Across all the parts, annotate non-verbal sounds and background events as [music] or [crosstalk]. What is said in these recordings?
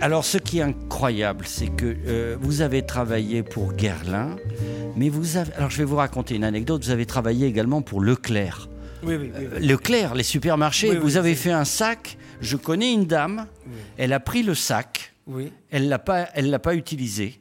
Alors, ce qui est incroyable, c'est que euh, vous avez travaillé pour Guerlain, mais vous avez. Alors, je vais vous raconter une anecdote. Vous avez travaillé également pour Leclerc. Oui, oui, oui. Euh, Leclerc, les supermarchés. Vous avez fait un sac. Je connais une dame. Elle a pris le sac. oui. Elle l'a pas, elle l'a pas utilisé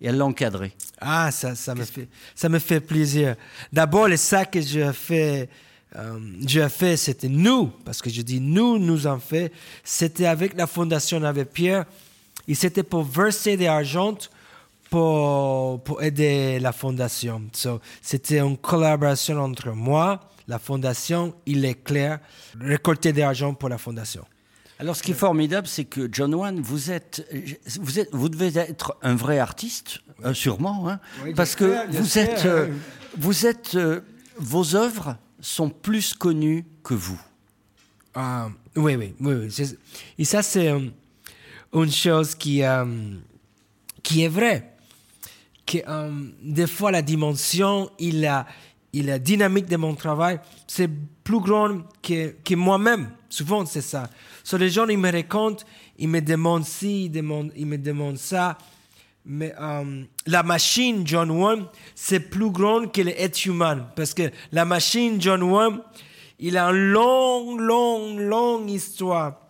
et elle l'a encadré. Ah, ça, ça me fait, ça me fait plaisir. D'abord, le sac que j'ai fait, euh, j'ai fait, c'était nous, parce que je dis nous, nous en fait. C'était avec la fondation avec Pierre, et c'était pour verser de l'argent pour, pour aider la fondation. So, c'était une collaboration entre moi, la fondation, il est clair, récolter de l'argent pour la fondation. Alors, ce qui est formidable, c'est que John Wan, vous êtes, vous êtes, vous devez être un vrai artiste, euh, sûrement, hein, Oui, parce que vous êtes, euh, vous êtes, euh, vos œuvres sont plus connues que vous. Ah, oui, oui, oui. oui. Et ça, c'est euh, une chose qui, euh, qui est vraie. Que, euh, des fois, la dimension et la, et la dynamique de mon travail, c'est plus grand que, que moi-même. Souvent, c'est ça. So, les gens, ils me racontent, ils me demandent ci, ils, demandent, ils me demandent ça. Mais euh, la machine John Wayne, c'est plus grand que l'être humain. Parce que la machine John Wayne, il a une longue, longue, longue histoire.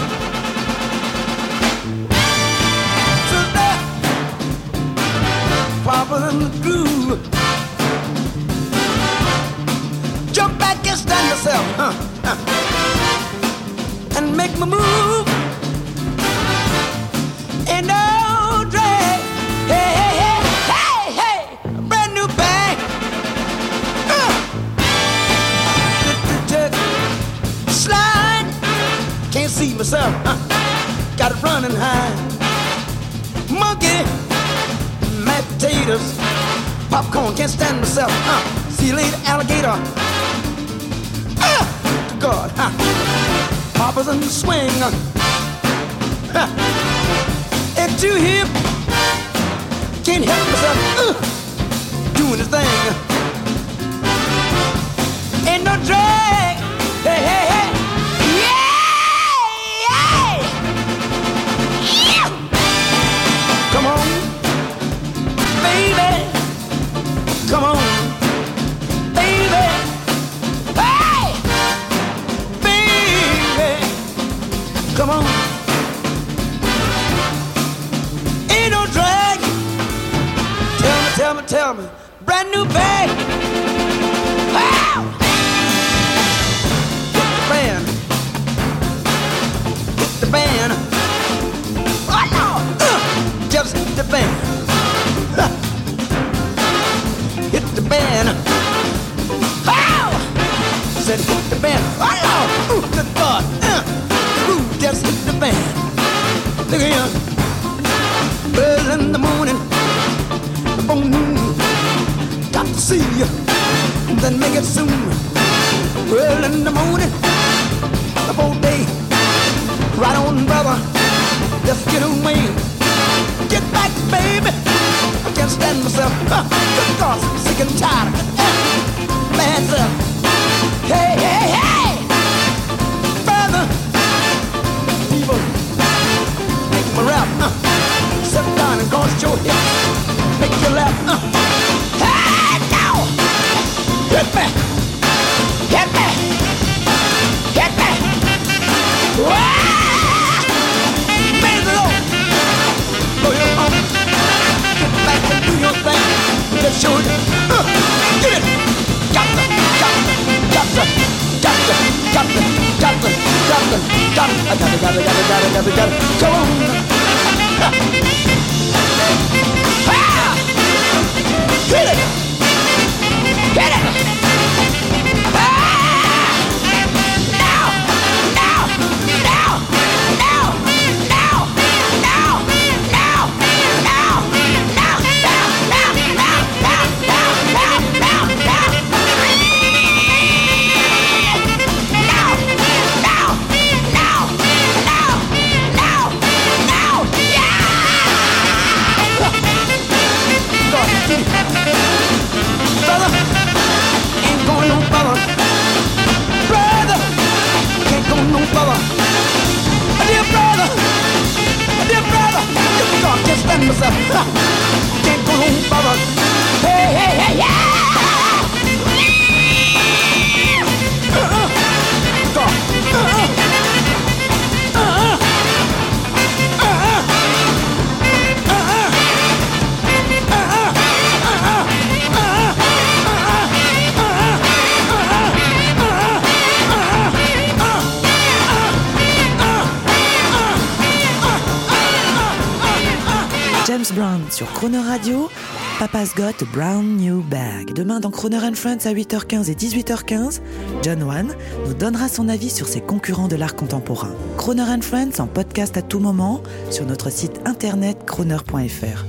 Papa in the groove. Jump back and stand yourself, huh, huh. and make me move. And no drag, hey, hey, hey, hey, hey, brand new bag. Uh. Tick, tick, tick. Slide, can't see myself, huh. got it running high. Mashed popcorn, can't stand myself. Uh. See you later, alligator. Ah, to God, huh. Papa's in the swing. Huh. And two hip, can't help myself. Uh, doing the thing. Ain't no drag. Tell me. Brand new bag. Wow. Hit the band. Hit the band. Oh no. Uh, just hit the band. Huh. Hit the band. Wow. Said hit the band. Oh no. Ooh, good God. Uh, ooh, just hit the band. Look here. Early see you. Then make it soon. Early in the morning. Before day. Right on, brother. Just get away. Get back, baby. I can't stand myself. [laughs] Uh, I'm sick and tired. Uh, hey, hey! capital. James Brown sur Croner Radio, Papa's Got a Brown New Bag. Demain dans Croner and Friends à 8h15 et 18h15, John Wan nous donnera son avis sur ses concurrents de l'art contemporain. Croner and Friends en podcast à tout moment sur notre site internet croner.fr.